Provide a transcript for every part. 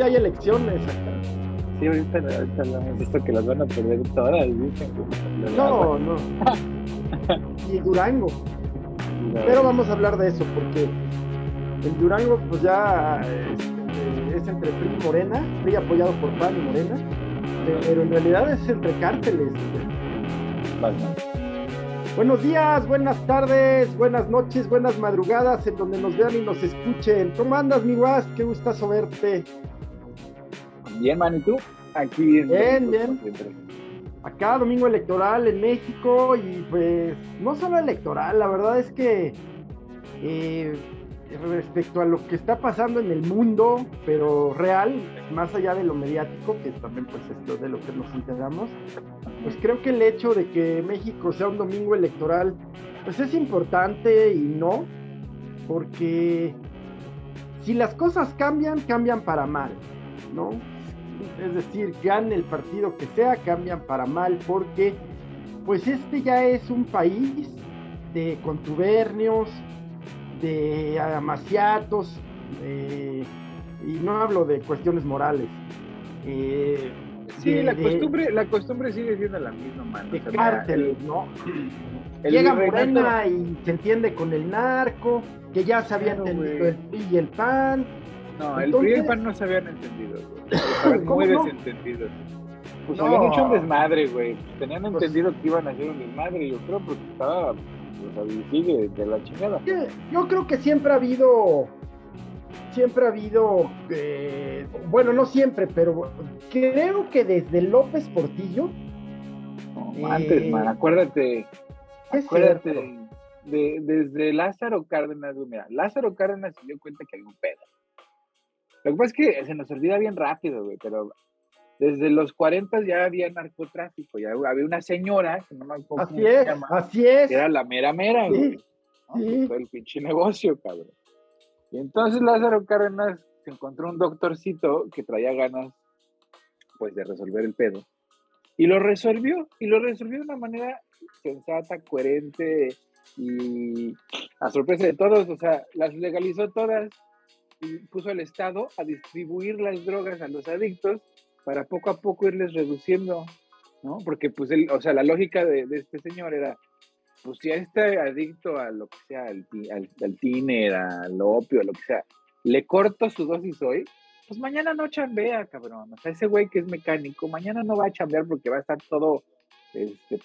hoy hay elecciones Sí, ahorita, ahorita hemos visto que las van a perder todas, dicen. No, no. y Durango. Pero vamos a hablar de eso, porque el Durango, pues ya este, es, entre PRI y Morena, PRI apoyado por PAN y Morena, pero en realidad es entre cárteles. Buenos días, buenas tardes, buenas noches, buenas madrugadas, en donde nos vean y nos escuchen. ¿Cómo andas, mi guas? Qué gustazo verte. Bien, man, ¿y tú? Aquí. Bien, bien. Acá, domingo electoral en México, y pues, no solo electoral, la verdad es que eh, respecto a lo que está pasando en el mundo, pero real, más allá de lo mediático, que también pues es de lo que nos enteramos, pues creo que el hecho de que México sea un domingo electoral, pues es importante y no, porque si las cosas cambian, cambian para mal, ¿no? Es decir, gane el partido que sea, cambian para mal, porque pues este ya es un país de contubernios, de amaciatos, y no hablo de cuestiones morales. Eh, sí, la, costumbre, la costumbre sigue siendo la misma, mano. De cárteles, ¿no? Llega Morena y se entiende con el narco, que ya se habían entendido el PRI y el PAN. No, el PRI y el PAN no se habían entendido, güey. muy desentendidos. Pues habían hecho un desmadre, güey. Tenían pues entendido que iban a hacer un desmadre, yo creo, porque estaba de la chingada. Yo creo que siempre ha habido, siempre ha habido, eh, bueno, no siempre, pero creo que desde López Portillo. antes, man, eh, acuérdate, acuérdate de, desde Lázaro Cárdenas, mira, Lázaro Cárdenas se dio cuenta que había un pedo. Lo que pasa es que se nos olvida bien rápido, güey, pero desde los 40 ya había narcotráfico, ya había una señora, que no me acuerdo así es, así es. Que era la mera mera, güey. Sí, el pinche negocio, cabrón. Y entonces Lázaro Cárdenas se encontró un doctorcito que traía ganas, pues, de resolver el pedo. Y lo resolvió, y lo resolvió de una manera sensata, coherente y a sorpresa de todos, o sea, las legalizó todas puso al Estado a distribuir las drogas a los adictos para poco a poco irles reduciendo, ¿no? Porque, pues, él, o sea, la lógica de, este señor era, pues, si a este adicto a lo que sea, al, al, al tiner, al opio, a lo que sea, le corto su dosis hoy, pues mañana no chambea, cabrón. O sea, ese güey que es mecánico, mañana no va a chambear porque va a estar todo este,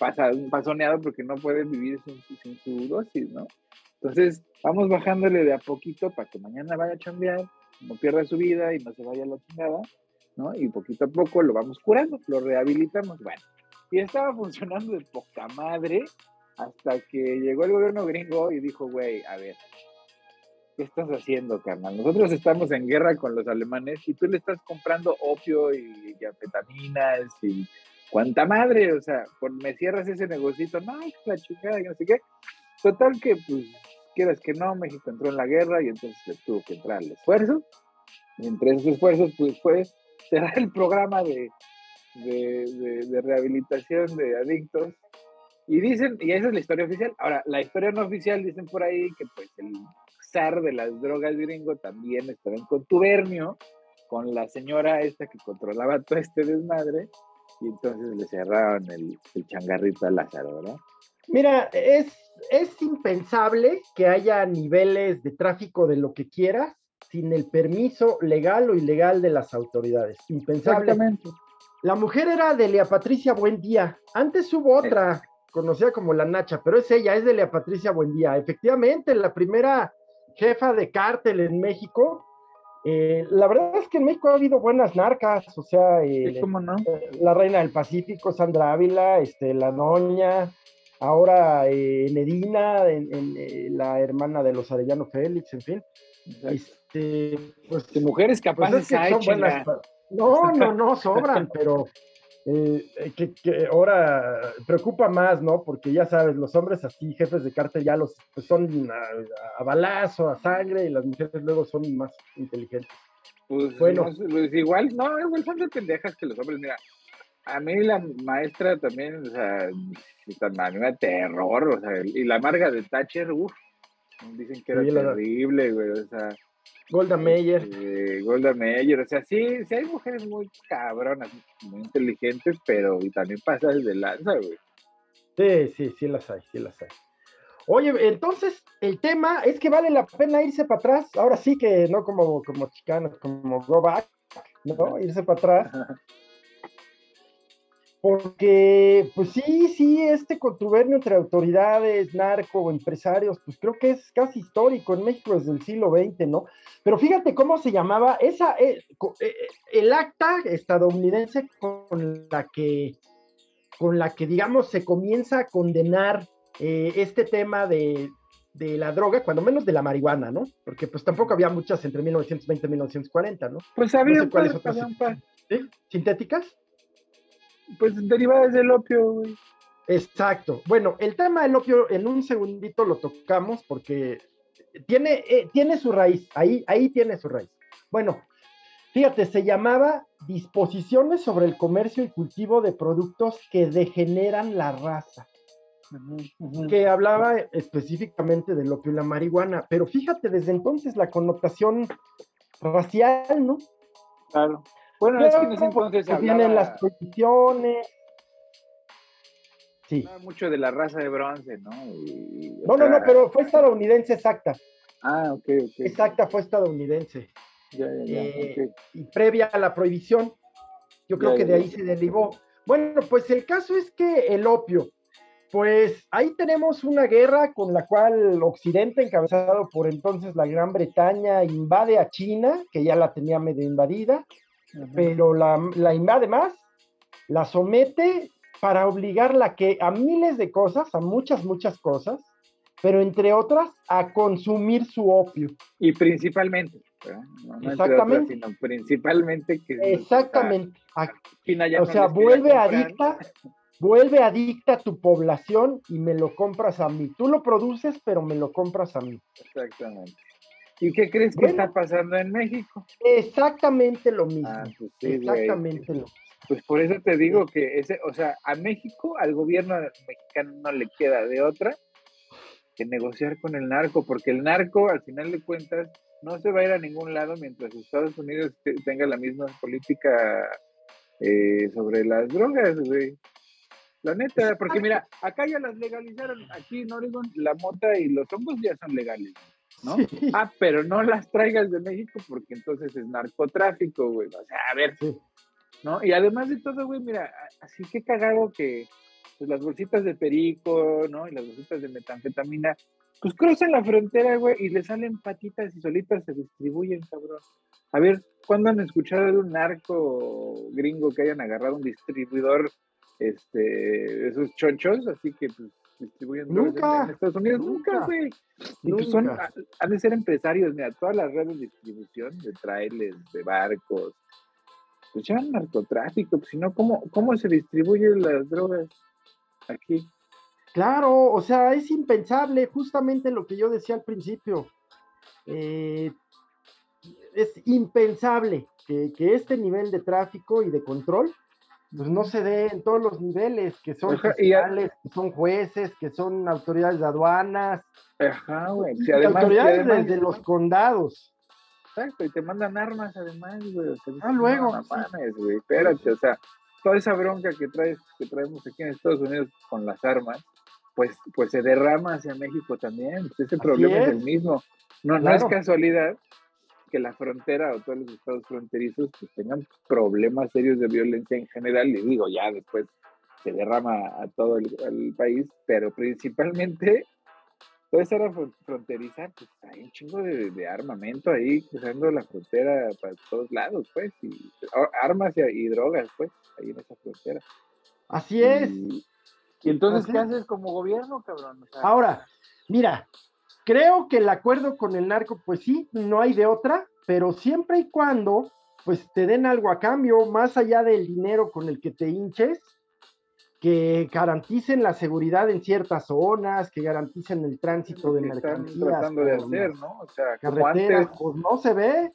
pasoneado porque no puede vivir sin, sin, su dosis, ¿no? Entonces, vamos bajándole de a poquito para que mañana vaya a chambear, no pierda su vida y no se vaya a la chingada. ¿no? Y poquito a poco lo vamos curando, lo rehabilitamos. Bueno, y estaba funcionando de poca madre hasta que llegó el gobierno gringo y dijo, güey, a ver, ¿qué estás haciendo, carnal? Nosotros estamos en guerra con los alemanes y tú le estás comprando opio y, y anfetaminas y cuánta madre, o sea, me cierras ese negocito, no, la chica, y no sé qué. Total que, pues, quieras que no, México entró en la guerra y entonces tuvo que entrar el esfuerzo. Y entre esos esfuerzos, pues, fue será el programa de, de, rehabilitación de adictos. Y dicen, y esa es la historia oficial. Ahora, la historia no oficial dicen por ahí que pues el zar de las drogas gringo también estaba en contubernio con la señora esta que controlaba todo este desmadre y entonces le cerraron el, el changarrito a Lázaro, ¿verdad? Mira, es, es impensable que haya niveles de tráfico de lo que quieras sin el permiso legal o ilegal de las autoridades. Impensable. Exactamente. La mujer era Delia Patricia Buendía. Antes hubo otra, conocida como la Nacha, pero es ella, es Delia Patricia Buendía. Efectivamente, la primera jefa de cártel en México. Eh, la verdad es que en México ha habido buenas narcas, o sea, eh, la reina del Pacífico, Sandra Ávila, este, la doña, ahora eh, Medina, la hermana de los Arellano Félix, en fin. Este, pues, de mujeres pues, capaces No, no, no, sobran, pero eh, que, ahora preocupa más, ¿no? Porque ya sabes, los hombres así, jefes de cártel, ya los pues, son a, balazo, a sangre, y las mujeres luego son más inteligentes. Pues, bueno, pues, igual, no, igual son de pendejas que los hombres, mira. A mí la maestra también, o sea, a mí me terror, o sea, y la amarga de Thatcher, uff, Dicen que era terrible, güey. O sea, Golda Meyer. Este, Golda Meyer, o sea, sí, sí hay mujeres muy cabronas, muy inteligentes, pero y también pasa de lanza, güey. Sí, sí, sí las hay, sí las hay. Oye, entonces el tema es que vale la pena irse para atrás. Ahora sí que no como, como chicanos, como go back, ¿no? Irse para atrás. Porque, pues sí, sí, este contubernio entre autoridades, narco, empresarios, pues creo que es casi histórico en México desde el siglo XX, ¿no? Pero fíjate cómo se llamaba esa, eh, eh, el acta estadounidense con la que, con la que, digamos, se comienza a condenar eh, este tema de, la droga, cuando menos de la marihuana, ¿no? Porque pues tampoco había muchas entre 1920 y 1940, ¿no? Pues había no cuáles otras. ¿Sintéticas? Pues derivadas del opio, Exacto. Bueno, el tema del opio en un segundito lo tocamos porque tiene, eh, tiene su raíz, ahí, ahí tiene su raíz. Bueno, fíjate, se llamaba Disposiciones sobre el comercio y cultivo de productos que degeneran la raza que hablaba específicamente del opio y la marihuana, pero fíjate, desde entonces la connotación racial, ¿no? Claro. Bueno, es que en ese entonces hablaba... vienen las posiciones. Sí. mucho de la raza de bronce, ¿no? no, no, no, pero fue estadounidense exacta. Ah, ok, ok. Exacta, fue estadounidense. Ya, ya, ya, eh, Y previa a la prohibición, yo creo que de ahí se derivó. Bueno, pues el caso es que el opio, pues ahí tenemos una guerra con la cual Occidente, encabezado por entonces la Gran Bretaña, invade a China, que ya la tenía medio invadida, pero la, invade más, la somete para obligarla que a miles de cosas, a muchas, muchas cosas, pero entre otras a consumir su opio. Y principalmente, exactamente, sino principalmente que exactamente, o sea, vuelve adicta vuelve adicta a tu población y me lo compras a mí. Tú lo produces, pero me lo compras a mí. Exactamente. ¿Y qué crees que está pasando en México? Exactamente lo mismo. Ah, pues exactamente lo mismo. Pues por eso te digo que ese, o sea, a México, al gobierno mexicano no le queda de otra que negociar con el narco, porque el narco, al final de cuentas, no se va a ir a ningún lado mientras Estados Unidos tenga la misma política eh, sobre las drogas, güey. La neta, porque mira, acá ya las legalizaron, aquí en Oregon la mota y los hongos ya son legales, ¿no? Ah, pero no las traigas de México porque entonces es narcotráfico, güey. O sea, a ver, ¿no? Y además de todo, güey, mira, así que cagado que pues, las bolsitas de perico, ¿no? Y las bolsitas de metanfetamina, pues cruzan la frontera, güey, y le salen patitas y solitas se distribuyen, cabrón. A ver, ¿cuándo han escuchado de un narco gringo que hayan agarrado un distribuidor este, esos chonchos, así que pues distribuyen nunca, en, Estados Unidos. Nunca, güey. Pues son, han de ser empresarios, mira, todas las redes de distribución de trailers, de barcos, pues ya narcotráfico, pues si no, ¿cómo, ¿cómo se distribuyen las drogas aquí? Claro, o sea, es impensable, justamente lo que yo decía al principio. Eh, es impensable que, que, este nivel de tráfico y de control pues no se dé en todos los niveles, que son fiscales, que son jueces, que son autoridades de aduanas. Ajá, güey. autoridades desde los condados. Exacto, y te mandan armas además, güey. ah, luego. güey, espérate, o sea, toda esa bronca que traes, que traemos aquí en Estados Unidos con las armas, pues, pues se derrama hacia México también. Ese problema es. el mismo. No, no es casualidad que la frontera o todos los estados fronterizos pues, tengan problemas serios de violencia en general, y digo, ya después se derrama a todo el, país, pero principalmente toda esa área fronteriza, pues hay un chingo de, armamento ahí cruzando la frontera para todos lados, pues, y armas y, drogas, pues, ahí en esa frontera. Así es. Y, entonces, ¿qué haces como gobierno, cabrón? Ahora, mira, Creo que el acuerdo con el narco, pues sí, no hay de otra, pero siempre y cuando, pues te den algo a cambio, más allá del dinero con el que te hinches, que garanticen la seguridad en ciertas zonas, que garanticen el tránsito de mercancías. tratando de hacer, ¿no? O sea, carreteras, pues no se ve,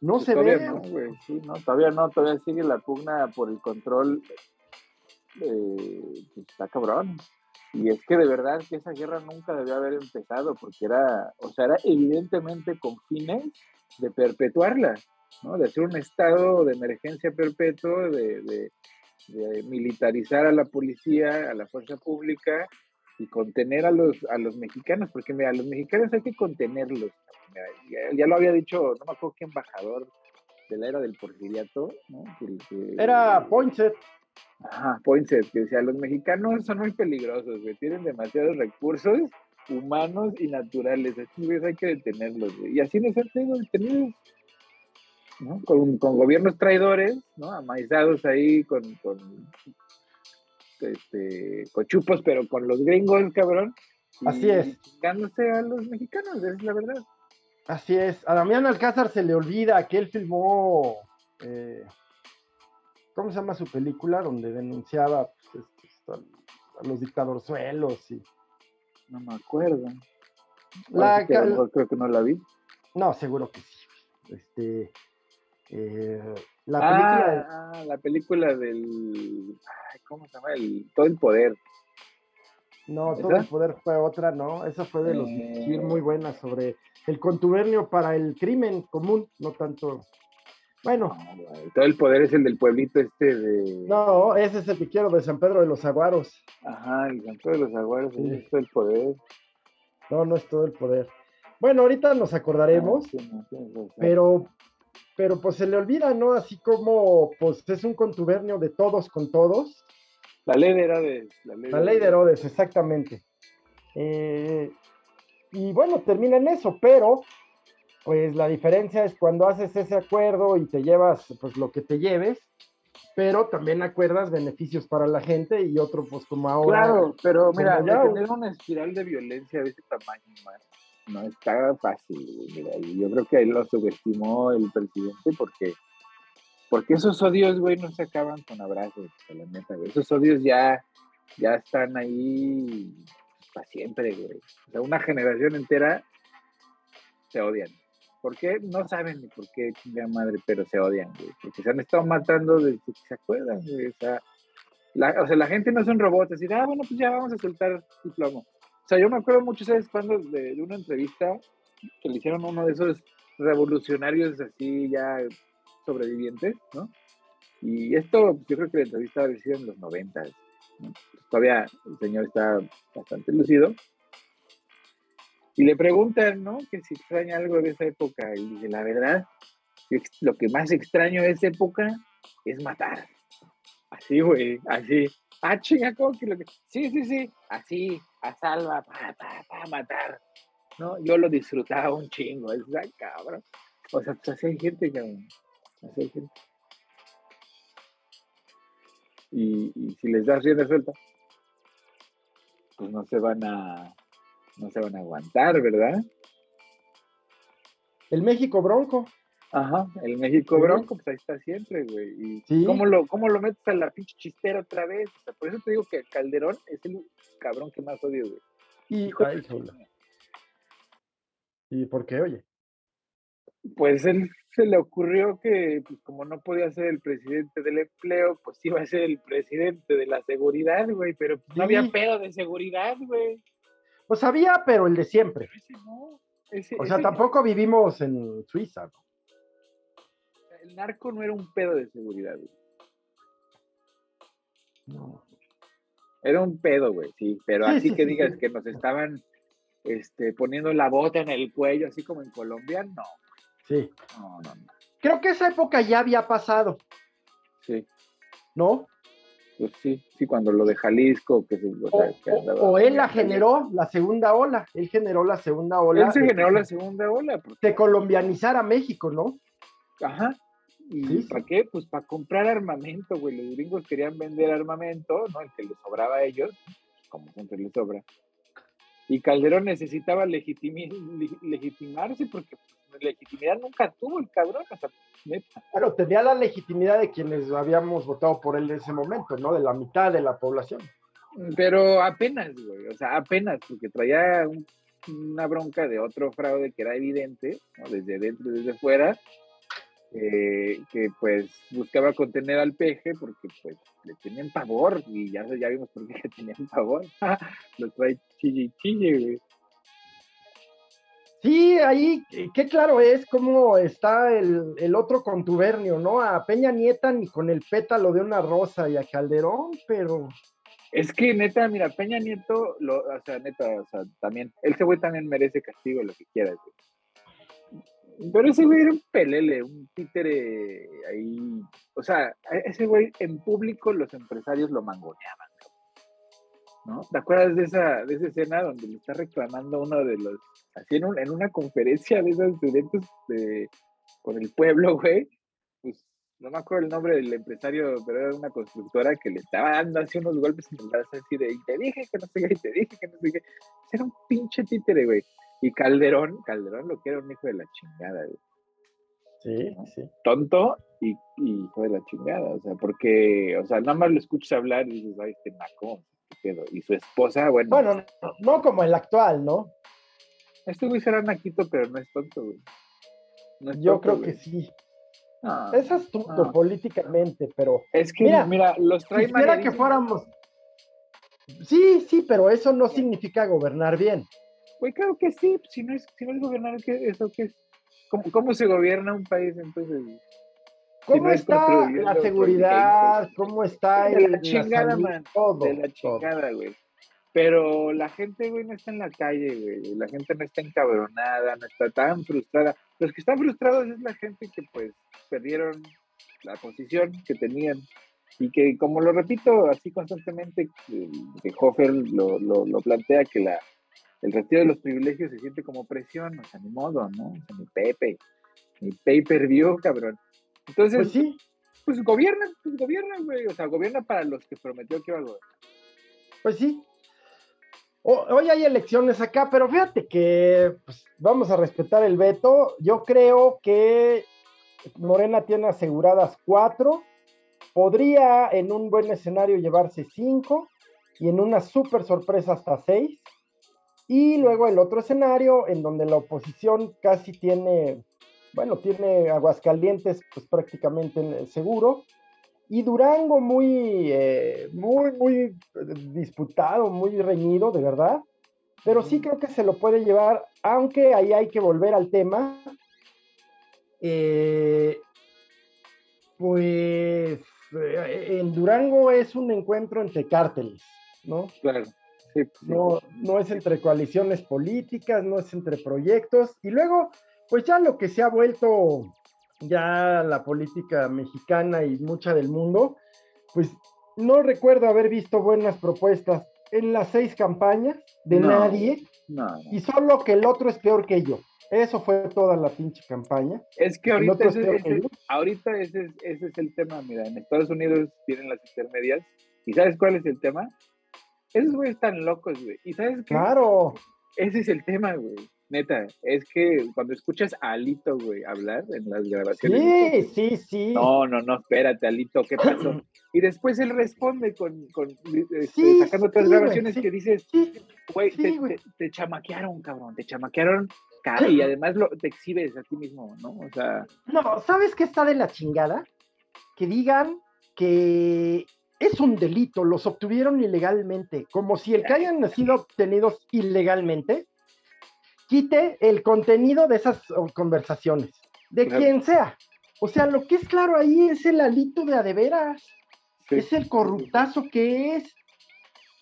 no pues se ve. No, sí, no, todavía no, todavía sigue la pugna por el control. Eh, pues está cabrón. Y es que de verdad que esa guerra nunca debió haber empezado porque era, o sea, era evidentemente con fines de perpetuarla, ¿no? De hacer un estado de emergencia perpetuo, de, militarizar a la policía, a la fuerza pública y contener a los, a los mexicanos, porque mira, a los mexicanos hay que contenerlos. ya, lo había dicho, no me acuerdo qué embajador de la era del porfiriato, ¿no? era Poinsett. Ajá, Poinsett, que decía, los mexicanos son muy peligrosos, que tienen demasiados recursos humanos y naturales. Así hay que detenerlos. Y así nos han tenido detenidos. ¿no? Con, con, gobiernos traidores, ¿no? Amaizados ahí con, con este, cochupos, pero con los gringos, cabrón. Así es. Chingándose a los mexicanos, es la verdad. Así es. A Damián Alcázar se le olvida que él filmó. Eh, ¿Cómo se llama su película? Donde denunciaba pues, a los dictadorzuelos y no me acuerdo. La, creo que no la vi. No, seguro que sí. Este, eh, la ah, película. Ah, la película del. ¿Cómo se llama? El, todo el poder. No, todo el poder fue otra, ¿no? Esa fue de los eh... muy buena sobre el contubernio para el crimen común, no tanto. Bueno. todo el poder es el del pueblito este de. No, ese es el que quiero de San Pedro de los Aguaros. Ajá, el San Pedro de los Aguaros, es todo el poder. No, no es todo el poder. Bueno, ahorita nos acordaremos, ah, pero, pero pues se le olvida, ¿no? Así como pues es un contubernio de todos con todos. La ley de Herodes. La ley, de Herodes, exactamente. Eh, y bueno, termina en eso, pero pues la diferencia es cuando haces ese acuerdo y te llevas pues lo que te lleves, pero también acuerdas beneficios para la gente y otro pues como ahora. Claro, pero mira, ya, tener una espiral de violencia de ese tamaño, no está fácil. Mira, yo creo que ahí lo subestimó el presidente porque porque esos odios, güey, no se acaban con abrazos, la neta, güey. Esos odios ya, ya están ahí para siempre, güey. O sea, una generación entera se odian. ¿Por qué? No saben ni por qué, chingada madre, pero se odian, güey. Porque se han estado matando desde que se acuerdan, güey. O sea, la, o sea, la gente no son robots, decir, ah, bueno, pues ya vamos a soltar el plomo. O sea, yo me acuerdo mucho, ¿sabes cuando De, una entrevista que le hicieron uno de esos revolucionarios así ya sobrevivientes, ¿no? Y esto, yo creo que la entrevista había sido en los 90. ¿no? Todavía el señor está bastante lucido. Y le preguntan, ¿no? Que si extraña algo de esa época. Y dice, la verdad, lo que más extraño de esa época es matar. Así, güey, así. Ah, chinga, ¿cómo que lo que...? Sí, sí, sí, así, a salva, para, para, para matar. ¿No? Yo lo disfrutaba un chingo, es cabrón. O sea, pues así hay gente, cabrón. Así hay gente. Y, y si les das rienda suelta, pues no se van a no se van a aguantar, ¿verdad? El México Bronco. Ajá, el México Bronco, pues ahí está siempre, güey. ¿Y cómo, lo, cómo lo metes a la pinche chistera otra vez? O sea, por eso te digo que Calderón es el cabrón que más odio, güey. Hijo ¿Y por qué, oye? Pues él se le ocurrió que, pues como no podía ser el presidente del empleo, pues iba a ser el presidente de la seguridad, güey. Pero pues, no había pedo de seguridad, güey. Pues había, pero el de siempre. o sea, tampoco vivimos en Suiza. ¿no? El narco no era un pedo de seguridad, güey. No. Era un pedo, güey, sí, pero así que digas que nos estaban este, poniendo la bota en el cuello, así como en Colombia, no. Sí. No, no, no. Creo que esa época ya había pasado. Sí. ¿No? Pues sí, sí, cuando lo de Jalisco, que, o, él la generó, la segunda ola, él generó la segunda ola. Él se generó la segunda ola. De colombianizar a México, ¿no? Ajá. ¿Y para qué? Pues para comprar armamento, güey. Los gringos querían vender armamento, ¿no? El que les sobraba a ellos, como siempre les sobra. Y Calderón necesitaba legitimarse porque legitimidad nunca tuvo el cabrón. O sea, Claro, tenía la legitimidad de quienes habíamos votado por él en ese momento, ¿no? De la mitad de la población. Pero apenas, güey, o sea, apenas, porque traía una bronca de otro fraude que era evidente, ¿no? Desde dentro y desde fuera, eh, que pues buscaba contener al peje porque pues le tenían pavor y ya, ya vimos por qué le tenían pavor. Lo trae chille chille, güey. Sí, ahí, qué claro es cómo está el, otro contubernio, ¿no? A Peña Nieta ni con el pétalo de una rosa y a Calderón, pero... Es que neta, mira, Peña Nieto, lo, o sea, neta, o sea, también, ese güey también merece castigo, lo que quiera, Pero ese güey era un pelele, un títere ahí. O sea, ese güey en público los empresarios lo mangoneaban. ¿No? ¿Te acuerdas de esa, de esa escena donde le está reclamando uno de los, así en, en una conferencia de esos eventos de, con el pueblo, güey? Pues no me acuerdo el nombre del empresario, pero era una constructora que le estaba dando así unos golpes en el brazo así de, y te dije que no sé qué, y te dije que no sé qué. Era un pinche títere, güey. Y Calderón, Calderón lo que era un hijo de la chingada, güey. Sí, sí. Tonto y, y, hijo de la chingada, o sea, porque, o sea, nada más lo escuchas hablar y dices, ay, este y su esposa, bueno. Bueno, no, como el actual, ¿no? Este güey será naquito, pero no es tonto, güey. Yo creo que sí. es astuto políticamente, pero. Es que, mira, los trae quisiera que fuéramos. Sí, sí, pero eso no significa gobernar bien. Güey, claro que sí. Si no es, si no es gobernar, ¿eso qué es? ¿Cómo, ¿Cómo se gobierna un país entonces? ¿Cómo está la seguridad? ¿Cómo está el, de la chingada, man, todo, de la chingada, güey. Pero la gente, güey, no está en la calle, güey. La gente no está encabronada, no está tan frustrada. Los que están frustrados es la gente que, pues, perdieron la posición que tenían. Y que, como lo repito así constantemente, que Hofer lo, lo, lo plantea, que la, el retiro de los privilegios se siente como presión, o sea, ni modo, ¿no? O sea, ni Pepe, ni pay per view, cabrón. Entonces, pues sí. Pues gobierna, pues gobierna, güey. O sea, gobierna para los que prometió que iba a gobernar. Pues sí. hoy hay elecciones acá, pero fíjate que pues, vamos a respetar el veto. Yo creo que Morena tiene aseguradas cuatro. Podría en un buen escenario llevarse cinco y en una súper sorpresa hasta seis. Y luego el otro escenario en donde la oposición casi tiene bueno, tiene Aguascalientes pues prácticamente seguro. Y Durango muy, eh, muy, muy disputado, muy reñido, de verdad. Pero sí creo que se lo puede llevar, aunque ahí hay que volver al tema. Eh, pues eh, en Durango es un encuentro entre cárteles, ¿no? Claro. No, no es entre coaliciones políticas, no es entre proyectos. Y luego, pues ya lo que se ha vuelto ya la política mexicana y mucha del mundo, pues no recuerdo haber visto buenas propuestas en las seis campañas de nadie y solo que el otro es peor que yo. Eso fue toda la pinche campaña. Es que ahorita, ese, ahorita ese, ese es el tema. Mira, en Estados Unidos tienen las intermedias. ¿Y sabes cuál es el tema? Esos güeyes están locos, güey. ¿Y sabes qué? Claro. Ese es el tema, güey. Neta, es que cuando escuchas a Alito, güey, hablar en las grabaciones. Sí, sí, sí. No, no, no, espérate, Alito, ¿qué pasó? Y después él responde con, con este, sacando otras grabaciones que dices, güey, te, chamaquearon, cabrón, te chamaquearon y además lo, te exhibes a ti mismo, ¿no? O sea. No, ¿sabes qué está de la chingada? Que digan que es un delito, los obtuvieron ilegalmente, como si el que hayan sido obtenidos ilegalmente quite el contenido de esas conversaciones, de quien sea. O sea, lo que es claro ahí es el alito de adeveras, es el corruptazo que es.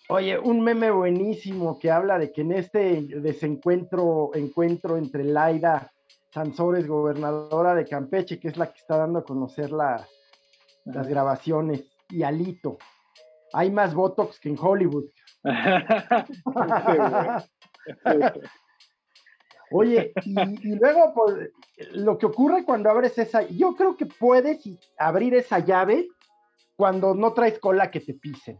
Oye, un meme buenísimo que habla de que en este desencuentro, encuentro entre Laida Sansores, gobernadora de Campeche, que es la que está dando a conocer las grabaciones, y Alito, hay más Botox que en Hollywood. Oye, y, luego, pues, lo que ocurre cuando abres esa, yo creo que puedes abrir esa llave cuando no traes cola que te pisen.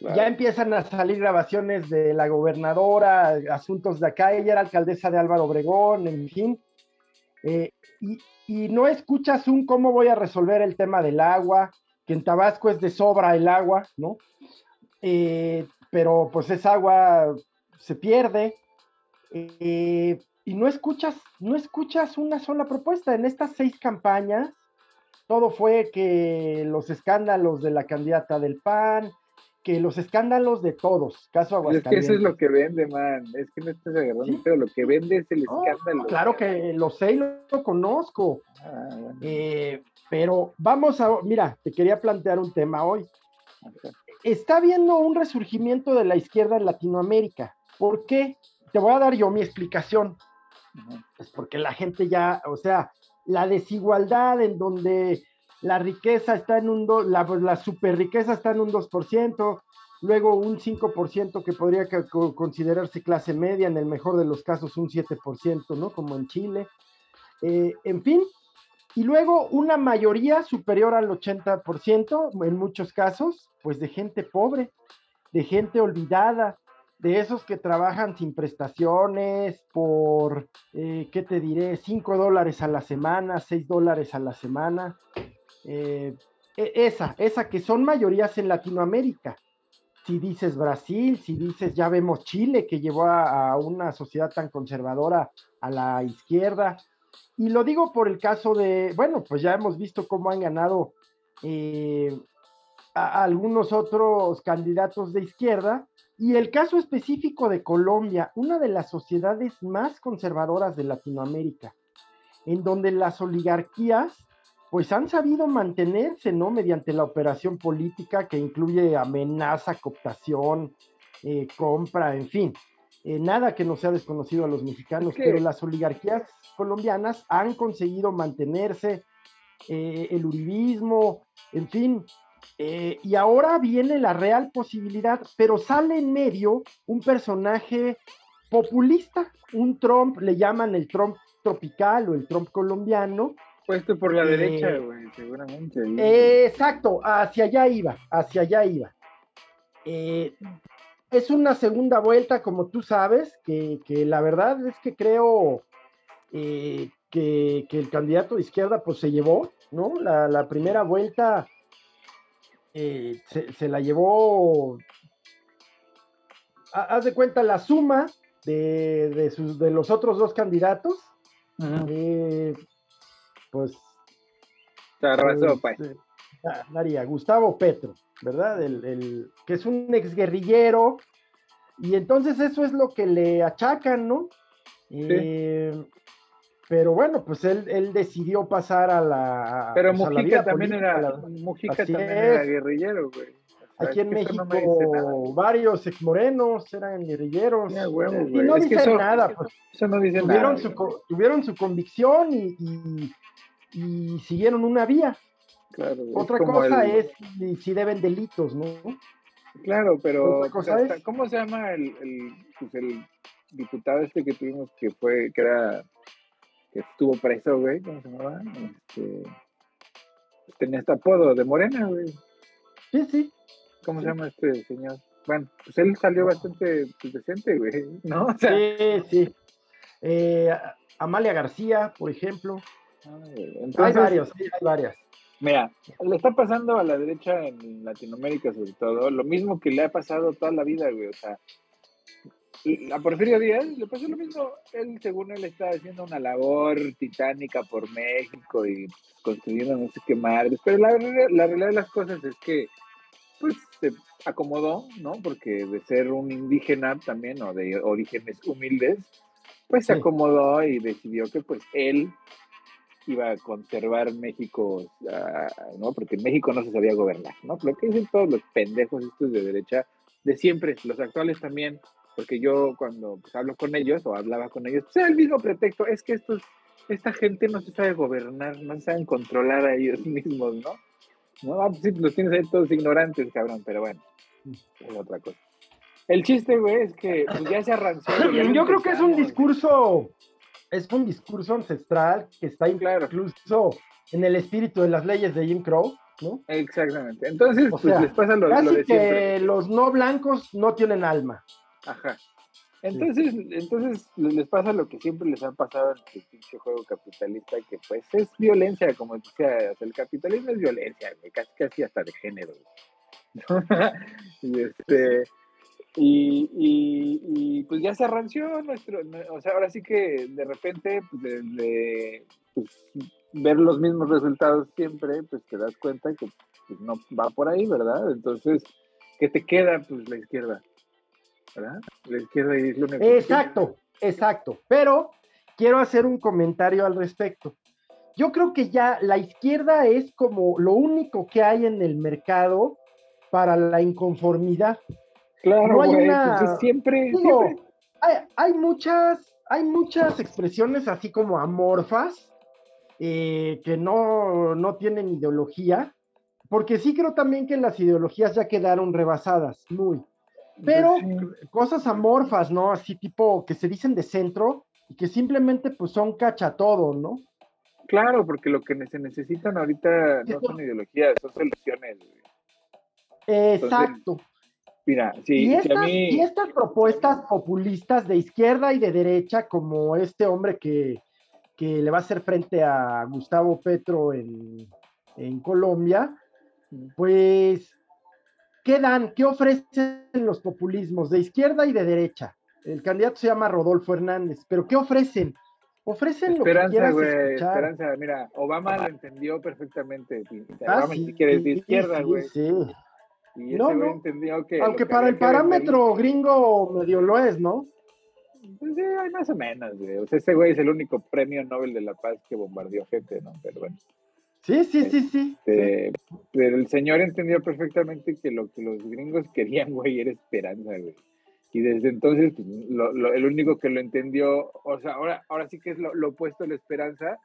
Ya empiezan a salir grabaciones de la gobernadora, asuntos de acá, ella era alcaldesa de Álvaro Obregón, en fin. Eh, y, y, no escuchas un cómo voy a resolver el tema del agua, que en Tabasco es de sobra el agua, ¿no? Eh, pero pues esa agua se pierde. Eh, y no escuchas, no escuchas una sola propuesta. En estas seis campañas, todo fue que los escándalos de la candidata del PAN, que los escándalos de todos, caso Aguascalientes. Es que eso es lo que vende, man. Es que no estás agarrando, pero lo que vende es el escándalo. Claro que lo sé y lo, conozco. Ah, eh, pero vamos a, mira, te quería plantear un tema hoy. Está habiendo un resurgimiento de la izquierda en Latinoamérica. ¿Por qué? Te voy a dar yo mi explicación. Es porque la gente ya, o sea, la desigualdad en donde la riqueza está en un, 2, la, la super riqueza está en un 2%, luego un 5% que podría considerarse clase media, en el mejor de los casos un 7%, ¿no? Como en Chile. Eh, en fin, y luego una mayoría superior al 80%, en muchos casos, pues de gente pobre, de gente olvidada, de esos que trabajan sin prestaciones por, eh, ¿qué te diré? 5 dólares a la semana, 6 dólares a la semana. Eh, e, esa, esa que son mayorías en Latinoamérica. Si dices Brasil, si dices, ya vemos Chile, que llevó a, una sociedad tan conservadora a la izquierda. Y lo digo por el caso de, bueno, pues ya hemos visto cómo han ganado eh, a, algunos otros candidatos de izquierda. Y el caso específico de Colombia, una de las sociedades más conservadoras de Latinoamérica, en donde las oligarquías pues han sabido mantenerse, ¿no? Mediante la operación política que incluye amenaza, cooptación, eh, compra, en fin. Eh, nada que no sea desconocido a los mexicanos, pero las oligarquías colombianas han conseguido mantenerse, eh, el uribismo, en fin. Y ahora viene la real posibilidad, pero sale en medio un personaje populista, un Trump, le llaman el Trump tropical o el Trump colombiano, Puesto por la derecha, eh, güey, seguramente. exacto, hacia allá iba, hacia allá iba. Eh, es una segunda vuelta, como tú sabes, que, la verdad es que creo eh, que, el candidato de izquierda pues se llevó, ¿no? La, primera vuelta se, la llevó, haz de cuenta la suma de, sus, de los otros dos candidatos pues. Se arrasó, pues. pues. María, Gustavo Petro, ¿verdad? El, que es un exguerrillero. Y entonces eso es lo que le achacan, ¿no? Eh, pero bueno, pues él, decidió pasar a la. Pero pues, Mujica también era. Mujica también era guerrillero, güey. Aquí en México, varios exmorenos eran guerrilleros. y no dicen nada. Pues, eso no dice tuvieron nada. Su, tuvieron su convicción y, y siguieron una vía. Otra cosa es si deben delitos, ¿no? Claro, pero ¿cómo se llama el, pues el, diputado este que tuvimos que fue, que era, que estuvo preso, güey? ¿Cómo se llamaba? Este, tenía este apodo de Morena, güey. Sí, sí. ¿Cómo se llama este señor? Bueno, pues él salió bastante pues, decente, güey, ¿no? sí, sí. Eh, Amalia García, por ejemplo hay varios, hay varias. Mira, le está pasando a la derecha en Latinoamérica sobre todo, lo mismo que le ha pasado toda la vida, güey, o sea, a Porfirio Díaz le pasó lo mismo, él según él está haciendo una labor titánica por México y construyendo no sé qué madres, pero la, la realidad de las cosas es que pues se acomodó, ¿no? Porque de ser un indígena también o de orígenes humildes, pues se acomodó y decidió que pues él iba a conservar México, ah, ¿no? Porque México no se sabía gobernar, ¿no? Lo que dicen todos los pendejos estos de derecha, de siempre, los actuales también, porque yo cuando pues, hablo con ellos o hablaba con ellos, pues el mismo pretexto, es que estos, esta gente no se sabe gobernar, no se saben controlar a ellos mismos, ¿no? No, ah, pues sí, los tienes ahí todos ignorantes, cabrón, pero bueno, es otra cosa. El chiste, güey, es que pues, ya se arranzó. Yo creo que es un discurso es un discurso ancestral que está incluso en el espíritu de las leyes de Jim Crow, ¿no? Exactamente. Entonces, pues les pasa lo, casi de que los no blancos no tienen alma. Ajá. Entonces, entonces les pasa lo que siempre les ha pasado en el pinche juego capitalista, que pues es violencia, como decía, el capitalismo es violencia, casi, casi hasta de género. y este, y, y, pues ya se arranció nuestro, o sea, ahora sí que de repente, pues, de, pues, ver los mismos resultados siempre, pues te das cuenta que pues, no va por ahí, ¿verdad? Entonces, ¿qué te queda? Pues la izquierda, ¿verdad? La izquierda es lo Exacto, exacto. Pero quiero hacer un comentario al respecto. Yo creo que ya la izquierda es como lo único que hay en el mercado para la inconformidad. Claro, hay pues siempre, Hay, muchas, hay muchas expresiones así como amorfas eh, que no, no tienen ideología, porque sí creo también que las ideologías ya quedaron rebasadas, muy. Pero cosas amorfas, ¿no? Así tipo que se dicen de centro y que simplemente pues son cacha todo, ¿no? Claro, porque lo que se necesitan ahorita no son ideologías, son soluciones. Exacto. mira, sí, y, estas, y estas propuestas populistas de izquierda y de derecha, como este hombre que, que le va a hacer frente a Gustavo Petro en, en Colombia, pues, ¿qué dan? ¿Qué ofrecen los populismos de izquierda y de derecha? El candidato se llama Rodolfo Hernández, pero ¿qué ofrecen? Ofrecen lo que quieras Esperanza, mira, Obama lo entendió perfectamente. Ah, Obama sí, quiere de izquierda, güey. Sí, Y no, no. entendió que. Aunque para el parámetro gringo medio lo es, ¿no? Pues sí, hay más o menos, güey. O sea, ese güey es el único premio Nobel de la Paz que bombardeó gente, ¿no? Pero bueno. Sí, sí, sí, sí. Este, pero el señor entendió perfectamente que lo que los gringos querían, güey, era esperanza, güey. Y desde entonces, pues, el único que lo entendió, o sea, ahora, ahora sí que es lo, opuesto a la esperanza,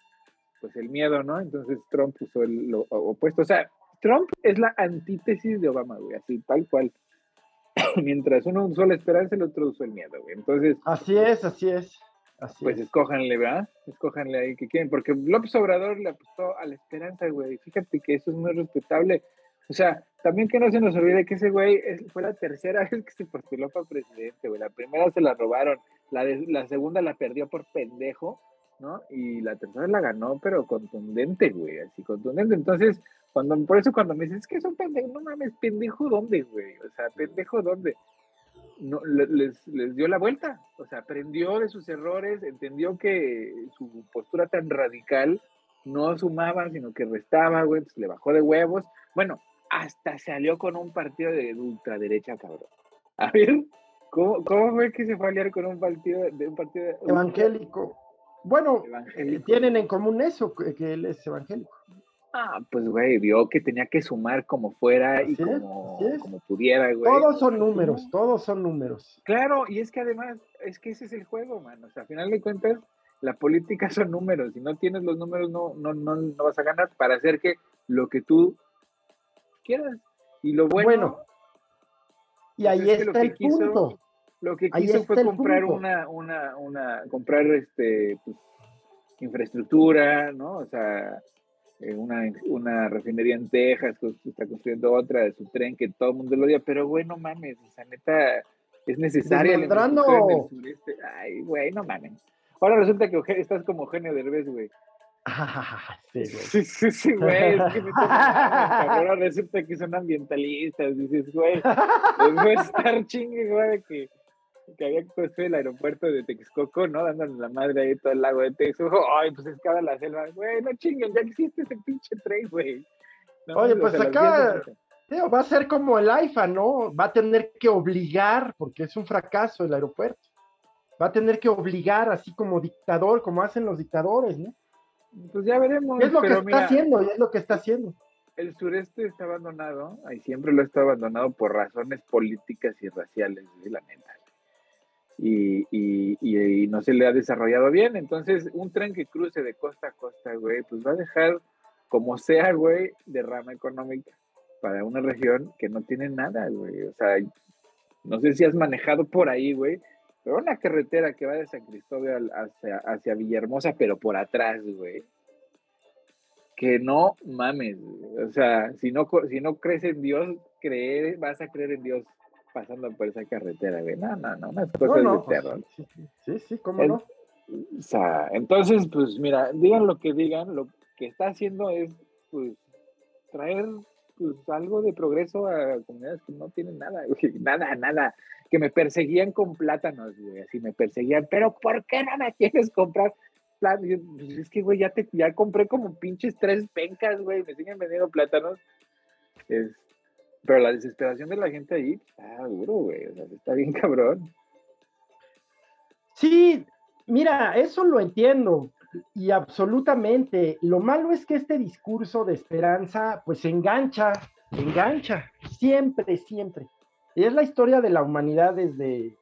pues el miedo, ¿no? Entonces Trump puso el, lo opuesto. O sea, Trump es la antítesis de Obama, güey, así, tal cual. Mientras uno usó la esperanza, el otro usó el miedo, güey. Entonces. Así es, así es pues escójanle, ¿verdad? Escójanle ahí que quieren, porque López Obrador le apostó a la esperanza, güey. Fíjate que eso es muy respetable. O sea, también que no se nos olvide que ese güey fue la tercera vez que se postuló para presidente, güey. La primera se la robaron, la, la segunda la perdió por pendejo, ¿no? Y la tercera la ganó, pero contundente, güey, así contundente. Entonces, cuando, por eso cuando me dices, es que es un pendejo, no mames, pendejo, ¿dónde, güey? O sea, pendejo, ¿dónde? No, les, les, dio la vuelta, o sea, aprendió de sus errores, entendió que su postura tan radical no sumaba, sino que restaba, güey, le bajó de huevos. Bueno, hasta salió con un partido de ultraderecha, cabrón. A ver, ¿cómo, cómo fue que se fue a aliar con un partido de un partido evangélico? Bueno, tienen en común eso, que él es evangélico. Ah, pues, güey, vio que tenía que sumar como fuera y como, como, pudiera, güey. Todos son números, todos son números. Claro, y es que además, es que ese es el juego, man. O sea, al final de cuentas, la política son números. Si no tienes los números, no, no, no, no vas a ganar para hacer que lo que tú quieras. Y lo bueno. bueno y pues ahí está el punto. Lo que quiso fue comprar una, una, una, comprar este, pues, infraestructura, ¿no? O sea, eh, una, una refinería en Texas, está construyendo otra de su tren que todo el mundo lo odia, pero bueno, mames, esa neta es necesaria la sureste. Ay, güey, no mames. Ahora resulta que estás como genio de revés, güey. sí, güey. Sí, sí, güey. Es que me ahora resulta que son ambientalistas. Dices, güey, les estar chingue, güey, que que había construido el aeropuerto de Texcoco, ¿no? Dándole la madre ahí todo el lago de Texcoco. Ay, pues es que la selva. Güey, no chinguen, ya existe ese pinche tren, güey. Oye, pues acá tío, va a ser como el AIFA, ¿no? Va a tener que obligar, porque es un fracaso el aeropuerto. Va a tener que obligar, así como dictador, como hacen los dictadores, ¿no? Pues ya veremos. Es lo que está haciendo, es lo que está haciendo. El sureste está abandonado, y siempre lo está abandonado por razones políticas y raciales, la neta y, no se le ha desarrollado bien. Entonces, un tren que cruce de costa a costa, güey, pues va a dejar, como sea, güey, derrama económica para una región que no tiene nada, güey. O sea, no sé si has manejado por ahí, güey, pero una carretera que va de San Cristóbal hacia, hacia Villahermosa, pero por atrás, güey. Que no mames, o sea, si no, si no crees en Dios, creer, vas a creer en Dios pasando por esa carretera, güey. No, no, no, unas cosas de pues, terror. Sí, sí, cómo no. O sea, entonces, pues mira, digan lo que digan, lo que está haciendo es, pues, traer pues, algo de progreso a comunidades que no tienen nada, güey, nada, nada, que me perseguían con plátanos, güey, así me perseguían, pero ¿por qué no me quieres comprar? plátanos? Pues, es que, güey, ya, te, ya compré como pinches tres pencas, güey, me siguen vendiendo plátanos. Es, Pero la desesperación de la gente ahí está duro, güey. Está bien cabrón. Sí, mira, eso lo entiendo y absolutamente. Lo malo es que este discurso de esperanza, pues engancha, engancha, siempre, siempre. Y es la historia de la humanidad desde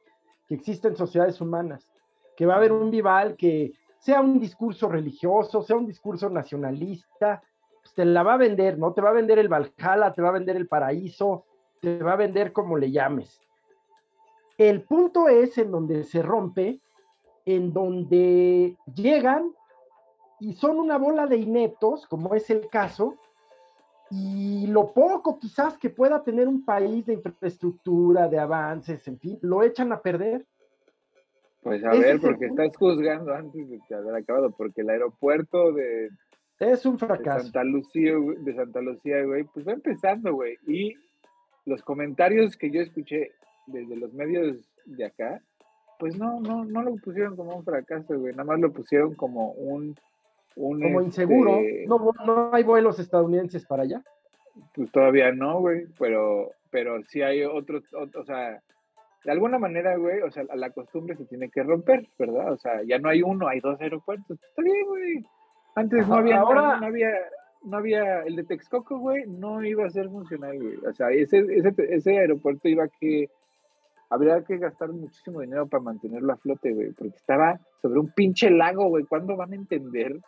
que existen sociedades humanas, que va a haber un vival que sea un discurso religioso, sea un discurso nacionalista, pues te la va a vender, ¿no? Te va a vender el Valhalla, te va a vender el paraíso, te va a vender como le llames. El punto es en donde se rompe, en donde llegan y son una bola de ineptos, como es el caso, y lo poco quizás que pueda tener un país de infraestructura, de avances, en fin, lo echan a perder. Pues a ver, porque estás juzgando antes de haber acabado, porque el aeropuerto de, es un fracaso. De Santa Lucía, de Santa Lucía, güey, pues va empezando, güey. Y los comentarios que yo escuché desde los medios de acá, pues no, no, no lo pusieron como un fracaso, güey. Nada más lo pusieron como un como inseguro. Este, no, no hay vuelos estadounidenses para allá. Pues todavía no, güey, pero, pero sí hay otros, o sea, de alguna manera, güey, o sea, la costumbre se tiene que romper, ¿verdad? O sea, ya no hay uno, hay dos aeropuertos. Está bien, güey. Antes no había, ahora... no, había, no había, el de Texcoco, güey, no iba a ser funcional, güey. O sea, ese, ese, ese aeropuerto iba a que, habría que gastar muchísimo dinero para mantenerlo a flote, güey, porque estaba sobre un pinche lago, güey. ¿Cuándo van a entender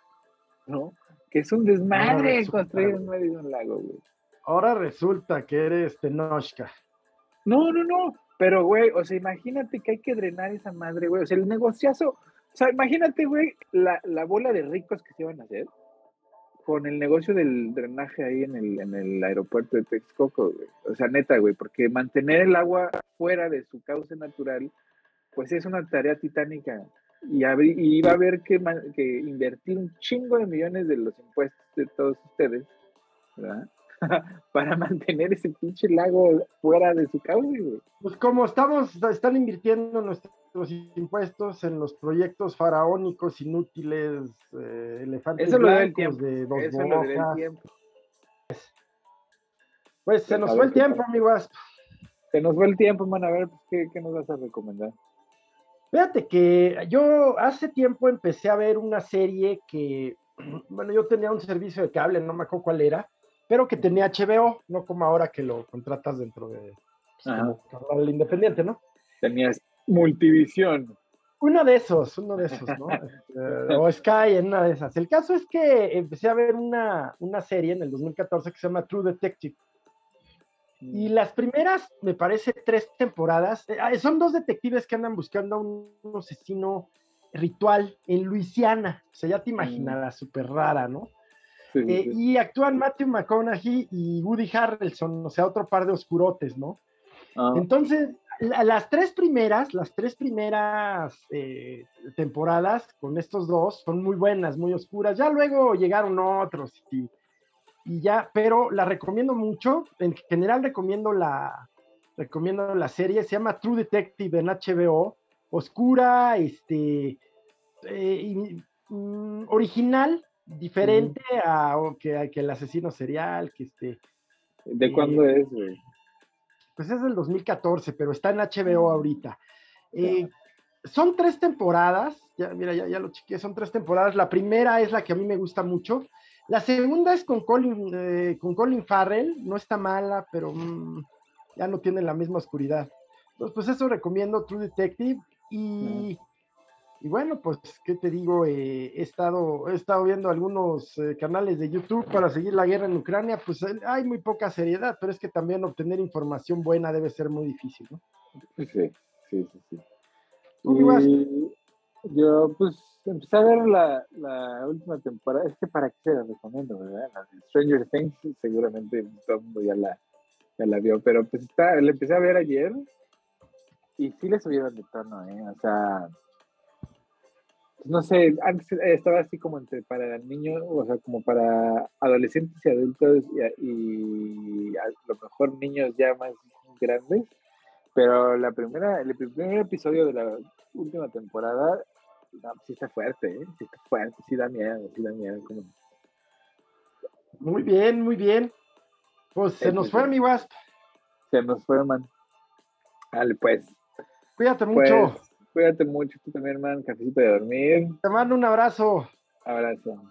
¿no? Que es un desmadre construir en medio de un lago, güey. Ahora resulta que eres Tenochca. No, no, no. Pero, güey, o sea, imagínate que hay que drenar esa madre, güey. O sea, el negociazo. O sea, imagínate, güey, la, bola de ricos que se iban a hacer con el negocio del drenaje ahí en el, en el aeropuerto de Texcoco, güey. O sea, neta, güey, porque mantener el agua fuera de su cauce natural, pues es una tarea titánica y, iba a haber que, que, invertir un chingo de millones de los impuestos de todos ustedes, ¿verdad? Para mantener ese pinche lago fuera de su cauce, güey. Pues como estamos, están invirtiendo nuestros impuestos en los proyectos faraónicos inútiles, eh, elefantes Eso blancos de dos Eso. Pues se nos fue el tiempo, amigos. Se nos fue el tiempo, man. A ver, pues, ¿qué, ¿qué nos vas a recomendar? Fíjate que yo hace tiempo empecé a ver una serie que, bueno, yo tenía un servicio de cable, no me acuerdo cuál era, pero que tenía HBO, no como ahora que lo contratas dentro de pues, independiente, ¿no? Tenías multivisión. Uno de esos, uno de esos, ¿no? Este, o Sky en una de esas. El caso es que empecé a ver una, una serie en el 2014 que se llama True Detective. Y mm. las primeras, me parece, tres temporadas, eh, ah, son dos detectives que andan buscando a un, asesino ritual en Luisiana. O sea, ya te mm. imaginarás, súper rara, ¿no? Eh, y actúan Matthew McConaughey y Woody Harrelson, o sea, otro par de oscurotes, ¿no? Ah. Entonces, las tres primeras, las tres primeras eh, temporadas con estos dos son muy buenas, muy oscuras. Ya luego llegaron otros y y ya, pero la recomiendo mucho. En general recomiendo la, recomiendo la serie, se llama True Detective en HBO, oscura, este, eh, mm, original, diferente a, que, que, el asesino serial, que este. ¿De eh, cuándo es, Pues es del 2014, pero está en HBO ahorita. Eh, son tres temporadas, ya, mira, ya, ya lo chequeé, son tres temporadas. La primera es la que a mí me gusta mucho, la segunda es con Colin, eh, con Colin Farrell, no está mala, pero mm, ya no tiene la misma oscuridad. Entonces, pues eso recomiendo True Detective y, y bueno, pues, ¿qué te digo? Eh, he, estado, he estado viendo algunos eh, canales de YouTube para seguir la guerra en Ucrania, pues hay muy poca seriedad, pero es que también obtener información buena debe ser muy difícil, ¿no? Sí, sí, sí, sí. Yo, pues, empecé a ver la, la, última temporada. Es que para qué se la recomiendo, ¿verdad? La de Stranger Things, seguramente todo el mundo ya la, ya la vio, pero pues está, la empecé a ver ayer y sí le subieron de tono, ¿eh? O sea, no sé, antes estaba así como entre para niños, o sea, como para adolescentes y adultos y, y a lo mejor niños ya más grandes. Pero la primera, el primer episodio de la última temporada no, sí está fuerte, ¿eh? Sí está fuerte, sí da miedo, sí da miedo. Muy bien, muy bien. Pues se nos fue mi Wasp. Se nos fue, man. Dale, pues. Cuídate mucho. Pues, cuídate mucho, tú también, man. Cafecito de dormir. Te mando un abrazo. Abrazo.